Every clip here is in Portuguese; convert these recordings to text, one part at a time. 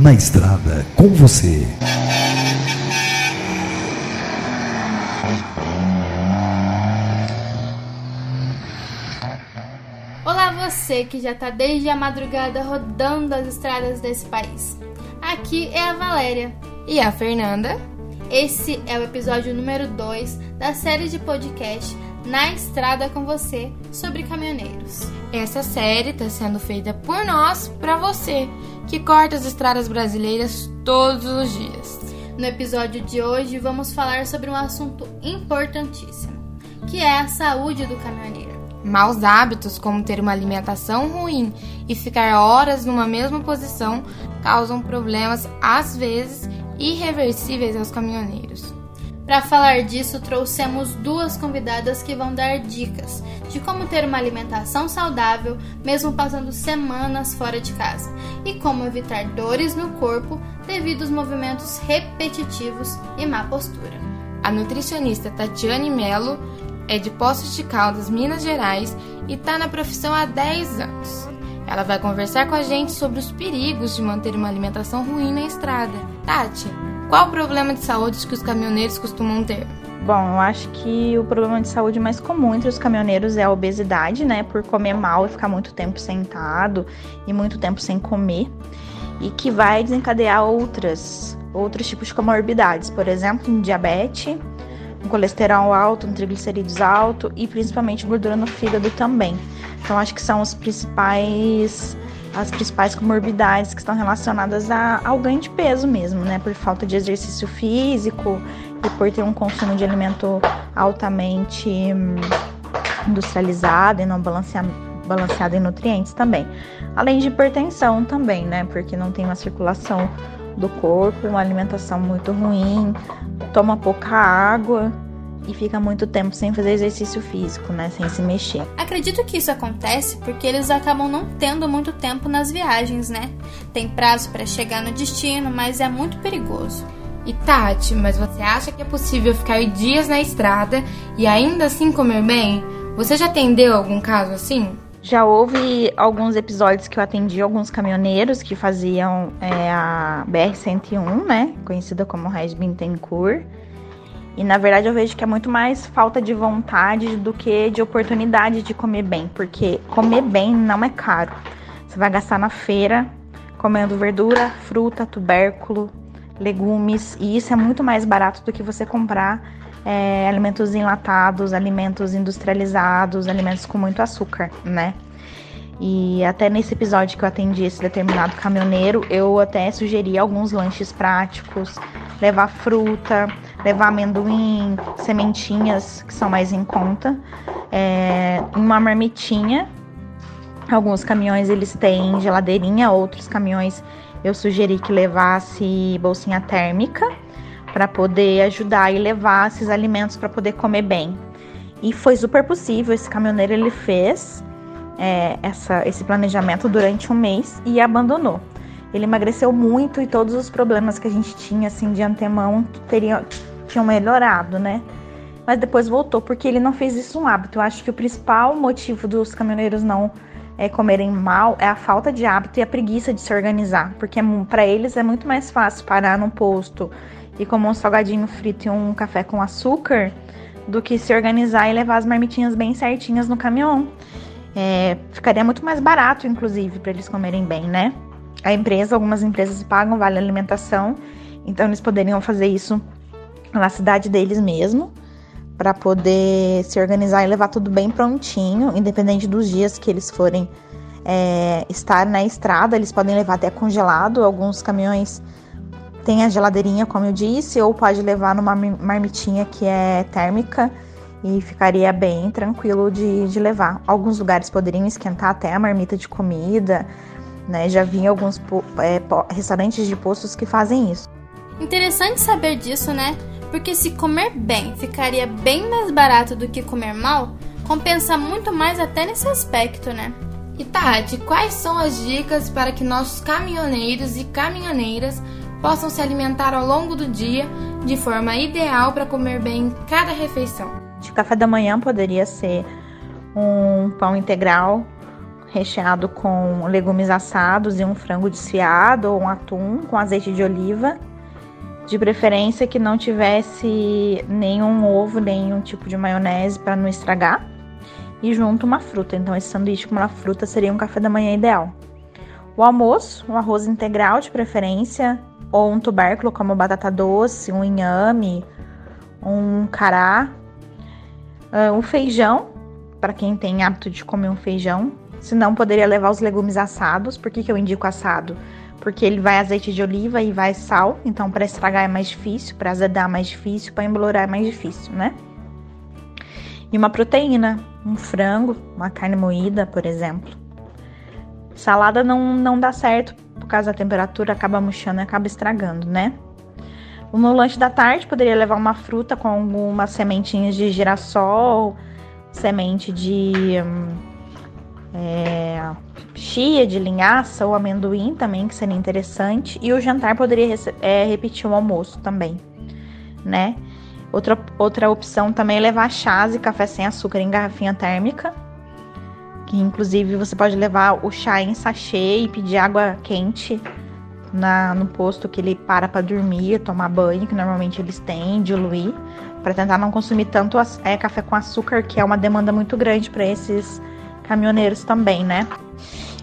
na estrada com você. Olá você que já está desde a madrugada rodando as estradas desse país. Aqui é a Valéria e a Fernanda. Esse é o episódio número 2 da série de podcast Na Estrada com Você sobre caminhoneiros. Essa série está sendo feita por nós para você que corta as estradas brasileiras todos os dias. No episódio de hoje vamos falar sobre um assunto importantíssimo, que é a saúde do caminhoneiro. Maus hábitos, como ter uma alimentação ruim e ficar horas numa mesma posição, causam problemas às vezes irreversíveis aos caminhoneiros. Para falar disso, trouxemos duas convidadas que vão dar dicas de como ter uma alimentação saudável, mesmo passando semanas fora de casa, e como evitar dores no corpo devido aos movimentos repetitivos e má postura. A nutricionista Tatiane Melo é de Poços de Caldas, Minas Gerais, e está na profissão há 10 anos. Ela vai conversar com a gente sobre os perigos de manter uma alimentação ruim na estrada. Tati, qual o problema de saúde que os caminhoneiros costumam ter? Bom, eu acho que o problema de saúde mais comum entre os caminhoneiros é a obesidade, né? Por comer mal e ficar muito tempo sentado e muito tempo sem comer. E que vai desencadear outras, outros tipos de comorbidades, por exemplo, um diabetes, um colesterol alto, um triglicerídeos alto e principalmente gordura no fígado também. Então acho que são os principais as principais comorbidades que estão relacionadas a, ao ganho de peso mesmo, né? Por falta de exercício físico e por ter um consumo de alimento altamente hum, industrializado e não balanceado, balanceado em nutrientes também. Além de hipertensão também, né? Porque não tem uma circulação do corpo, uma alimentação muito ruim, toma pouca água e fica muito tempo sem fazer exercício físico, né, sem se mexer. Acredito que isso acontece porque eles acabam não tendo muito tempo nas viagens, né? Tem prazo para chegar no destino, mas é muito perigoso. E Tati, mas você acha que é possível ficar dias na estrada e ainda assim comer bem? Você já atendeu algum caso assim? Já houve alguns episódios que eu atendi alguns caminhoneiros que faziam é, a BR-101, né? Conhecida como Regis Bintencourt. E na verdade eu vejo que é muito mais falta de vontade do que de oportunidade de comer bem, porque comer bem não é caro. Você vai gastar na feira comendo verdura, fruta, tubérculo, legumes, e isso é muito mais barato do que você comprar é, alimentos enlatados, alimentos industrializados, alimentos com muito açúcar, né? E até nesse episódio que eu atendi esse determinado caminhoneiro, eu até sugeri alguns lanches práticos, levar fruta, levar amendoim, sementinhas que são mais em conta, é, uma marmitinha. Alguns caminhões eles têm geladeirinha, outros caminhões eu sugeri que levasse bolsinha térmica para poder ajudar e levar esses alimentos para poder comer bem. E foi super possível. Esse caminhoneiro ele fez é, essa, esse planejamento durante um mês e abandonou. Ele emagreceu muito e todos os problemas que a gente tinha assim de antemão teriam, tinham melhorado, né? Mas depois voltou porque ele não fez isso um hábito. Eu acho que o principal motivo dos caminhoneiros não é, comerem mal é a falta de hábito e a preguiça de se organizar, porque é, para eles é muito mais fácil parar num posto e comer um salgadinho frito e um café com açúcar do que se organizar e levar as marmitinhas bem certinhas no caminhão. É, ficaria muito mais barato, inclusive, para eles comerem bem, né? A empresa, algumas empresas pagam vale alimentação, então eles poderiam fazer isso na cidade deles mesmo, para poder se organizar e levar tudo bem prontinho, independente dos dias que eles forem é, estar na estrada, eles podem levar até congelado. Alguns caminhões têm a geladeirinha, como eu disse, ou pode levar numa marmitinha que é térmica e ficaria bem tranquilo de, de levar. Alguns lugares poderiam esquentar até a marmita de comida, né? Já vi alguns é, restaurantes de postos que fazem isso. Interessante saber disso, né? Porque se comer bem ficaria bem mais barato do que comer mal, compensa muito mais até nesse aspecto, né? E Tati, quais são as dicas para que nossos caminhoneiros e caminhoneiras possam se alimentar ao longo do dia de forma ideal para comer bem cada refeição? De café da manhã poderia ser um pão integral recheado com legumes assados e um frango desfiado ou um atum com azeite de oliva. De preferência que não tivesse nenhum ovo, nenhum tipo de maionese para não estragar. E junto uma fruta. Então esse sanduíche com uma fruta seria um café da manhã ideal. O almoço, um arroz integral de preferência, ou um tubérculo como batata doce, um inhame, um cará. Uh, o feijão, para quem tem hábito de comer um feijão. Se não, poderia levar os legumes assados. Por que, que eu indico assado? Porque ele vai azeite de oliva e vai sal. Então, para estragar é mais difícil, para azedar é mais difícil, para embolorar é mais difícil, né? E uma proteína, um frango, uma carne moída, por exemplo. Salada não, não dá certo por causa da temperatura, acaba murchando e acaba estragando, né? No lanche da tarde, poderia levar uma fruta com algumas sementinhas de girassol, semente de hum, é, chia, de linhaça ou amendoim também, que seria interessante. E o jantar poderia é, repetir o almoço também, né? Outra, outra opção também é levar chás e café sem açúcar em garrafinha térmica. Que inclusive você pode levar o chá em sachê e pedir água quente na, no posto que ele para para dormir, tomar banho, que normalmente eles têm, diluir, para tentar não consumir tanto é, café com açúcar, que é uma demanda muito grande para esses caminhoneiros também, né?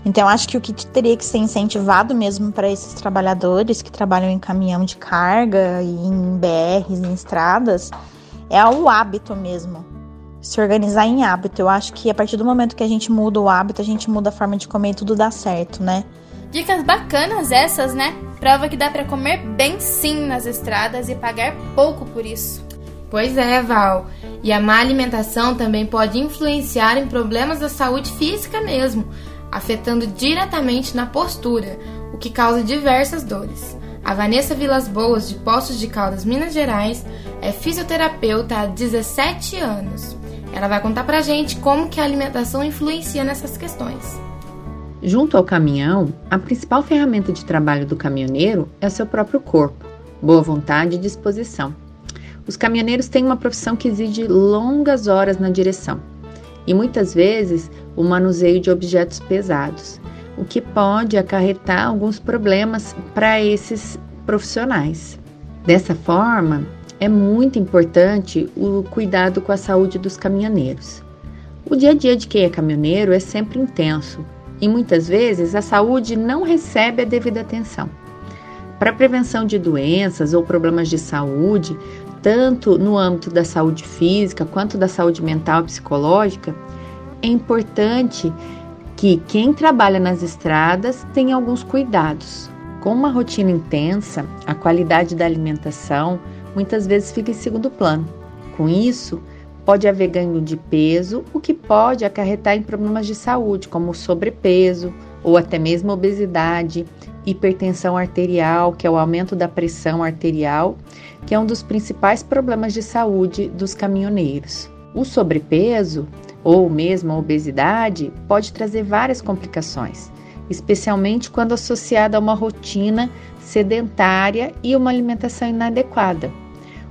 Então, acho que o que teria que ser incentivado mesmo para esses trabalhadores que trabalham em caminhão de carga e em BRs, em estradas, é o hábito mesmo. Se organizar em hábito. Eu acho que a partir do momento que a gente muda o hábito, a gente muda a forma de comer e tudo dá certo, né? Dicas bacanas essas, né? Prova que dá para comer bem sim nas estradas e pagar pouco por isso. Pois é, Val. E a má alimentação também pode influenciar em problemas da saúde física mesmo, afetando diretamente na postura, o que causa diversas dores. A Vanessa Vilas Boas, de Poços de Caldas, Minas Gerais, é fisioterapeuta há 17 anos. Ela vai contar pra gente como que a alimentação influencia nessas questões. Junto ao caminhão, a principal ferramenta de trabalho do caminhoneiro é o seu próprio corpo, boa vontade e disposição. Os caminhoneiros têm uma profissão que exige longas horas na direção e muitas vezes o manuseio de objetos pesados, o que pode acarretar alguns problemas para esses profissionais. Dessa forma, é muito importante o cuidado com a saúde dos caminhoneiros. O dia a dia de quem é caminhoneiro é sempre intenso e muitas vezes a saúde não recebe a devida atenção. Para prevenção de doenças ou problemas de saúde, tanto no âmbito da saúde física quanto da saúde mental e psicológica, é importante que quem trabalha nas estradas tenha alguns cuidados. Com uma rotina intensa, a qualidade da alimentação muitas vezes fica em segundo plano. Com isso, pode haver ganho de peso, o que pode acarretar em problemas de saúde, como sobrepeso ou até mesmo obesidade, hipertensão arterial, que é o aumento da pressão arterial, que é um dos principais problemas de saúde dos caminhoneiros. O sobrepeso ou mesmo a obesidade pode trazer várias complicações, especialmente quando associada a uma rotina sedentária e uma alimentação inadequada.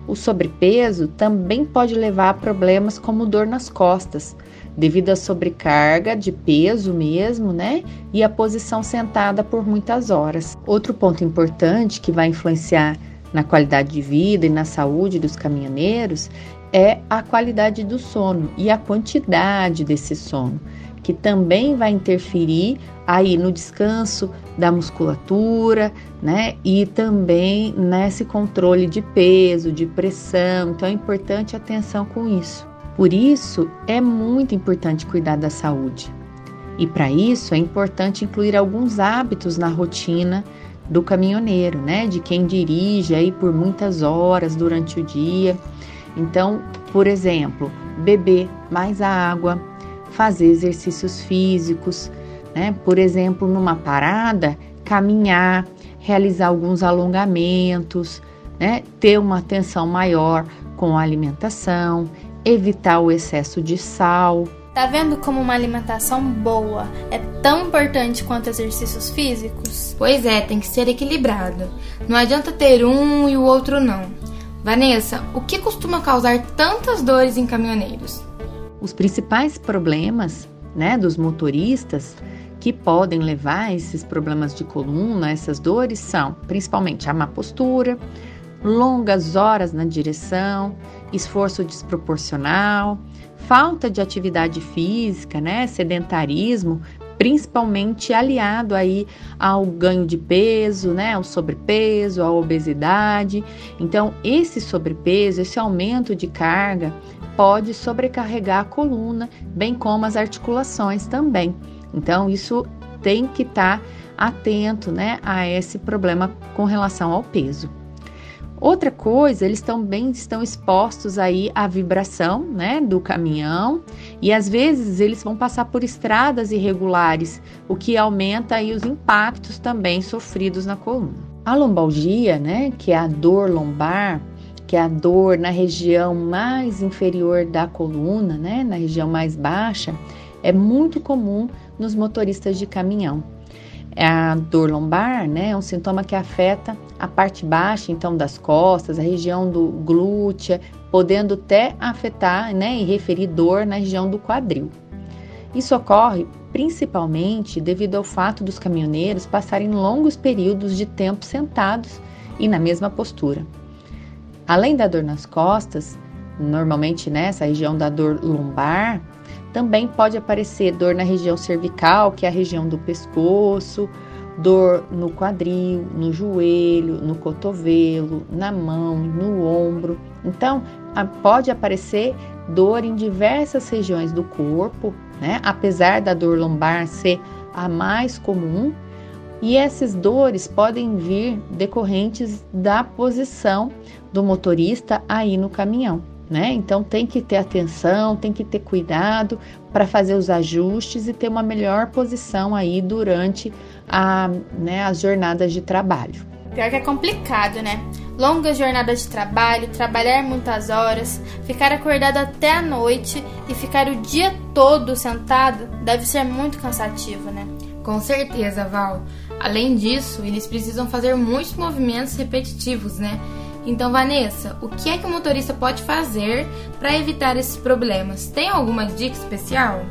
O sobrepeso também pode levar a problemas como dor nas costas, devido à sobrecarga de peso mesmo, né? E a posição sentada por muitas horas. Outro ponto importante que vai influenciar na qualidade de vida e na saúde dos caminhoneiros é a qualidade do sono e a quantidade desse sono, que também vai interferir aí no descanso da musculatura, né? E também nesse controle de peso, de pressão. Então é importante atenção com isso. Por isso, é muito importante cuidar da saúde. E para isso é importante incluir alguns hábitos na rotina do caminhoneiro, né? De quem dirige aí por muitas horas durante o dia. Então, por exemplo, beber mais água, fazer exercícios físicos, né? Por exemplo, numa parada, caminhar, realizar alguns alongamentos, né? Ter uma atenção maior com a alimentação, evitar o excesso de sal. Tá vendo como uma alimentação boa é tão importante quanto exercícios físicos? Pois é, tem que ser equilibrado. Não adianta ter um e o outro não. Vanessa, o que costuma causar tantas dores em caminhoneiros? Os principais problemas né, dos motoristas que podem levar a esses problemas de coluna, essas dores, são principalmente a má postura, longas horas na direção, esforço desproporcional, falta de atividade física, né, sedentarismo, principalmente aliado aí ao ganho de peso, né, ao sobrepeso, à obesidade. Então, esse sobrepeso, esse aumento de carga pode sobrecarregar a coluna, bem como as articulações também. Então, isso tem que estar tá atento, né, a esse problema com relação ao peso. Outra coisa, eles também estão expostos aí à vibração, né, do caminhão, e às vezes eles vão passar por estradas irregulares, o que aumenta aí os impactos também sofridos na coluna. A lombalgia, né, que é a dor lombar, que é a dor na região mais inferior da coluna, né, na região mais baixa, é muito comum nos motoristas de caminhão. A dor lombar, né, é um sintoma que afeta a parte baixa, então, das costas, a região do glútea, podendo até afetar, né, e referir dor na região do quadril. Isso ocorre principalmente devido ao fato dos caminhoneiros passarem longos períodos de tempo sentados e na mesma postura. Além da dor nas costas, normalmente nessa região da dor lombar, também pode aparecer dor na região cervical, que é a região do pescoço, dor no quadril, no joelho, no cotovelo, na mão, no ombro. Então, pode aparecer dor em diversas regiões do corpo, né? Apesar da dor lombar ser a mais comum, e essas dores podem vir decorrentes da posição do motorista aí no caminhão né? Então tem que ter atenção, tem que ter cuidado para fazer os ajustes e ter uma melhor posição aí durante a, né, as jornadas de trabalho. Pior que é complicado, né? Longas jornadas de trabalho, trabalhar muitas horas, ficar acordado até a noite e ficar o dia todo sentado deve ser muito cansativo, né? Com certeza, Val. Além disso, eles precisam fazer muitos movimentos repetitivos, né? Então, Vanessa, o que é que o motorista pode fazer para evitar esses problemas? Tem alguma dica especial?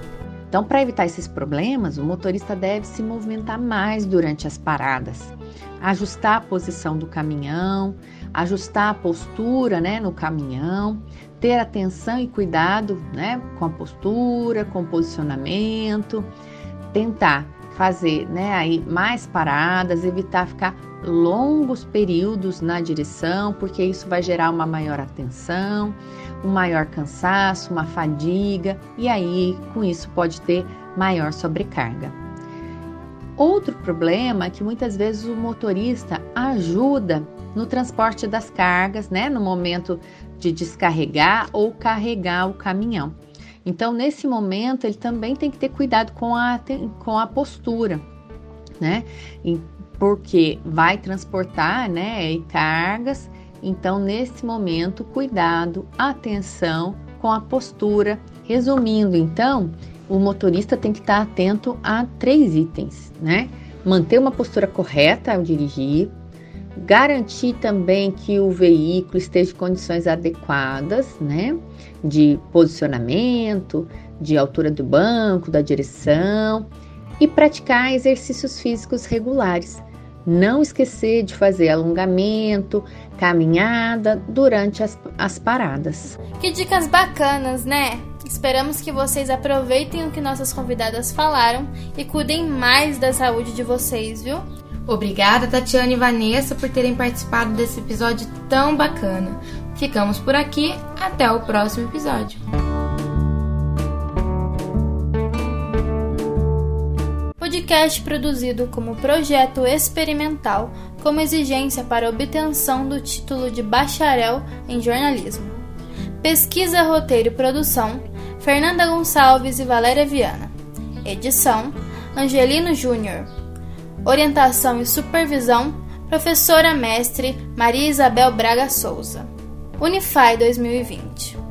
Então, para evitar esses problemas, o motorista deve se movimentar mais durante as paradas, ajustar a posição do caminhão, ajustar a postura né, no caminhão, ter atenção e cuidado né, com a postura, com o posicionamento, tentar fazer né, aí mais paradas, evitar ficar longos períodos na direção, porque isso vai gerar uma maior atenção, um maior cansaço, uma fadiga, e aí com isso pode ter maior sobrecarga. Outro problema é que muitas vezes o motorista ajuda no transporte das cargas, né, no momento de descarregar ou carregar o caminhão. Então, nesse momento, ele também tem que ter cuidado com a, com a postura, né? Porque vai transportar, né, cargas. Então, nesse momento, cuidado, atenção com a postura. Resumindo, então, o motorista tem que estar atento a três itens, né? Manter uma postura correta ao dirigir, garantir também que o veículo esteja em condições adequadas, né? De posicionamento, de altura do banco, da direção e praticar exercícios físicos regulares. Não esquecer de fazer alongamento, caminhada durante as, as paradas. Que dicas bacanas, né? Esperamos que vocês aproveitem o que nossas convidadas falaram e cuidem mais da saúde de vocês, viu? Obrigada, Tatiana e Vanessa, por terem participado desse episódio tão bacana. Ficamos por aqui, até o próximo episódio. Podcast produzido como projeto experimental, como exigência para obtenção do título de bacharel em jornalismo. Pesquisa, roteiro e produção: Fernanda Gonçalves e Valéria Viana. Edição: Angelino Júnior. Orientação e supervisão: Professora mestre Maria Isabel Braga Souza. Unify 2020.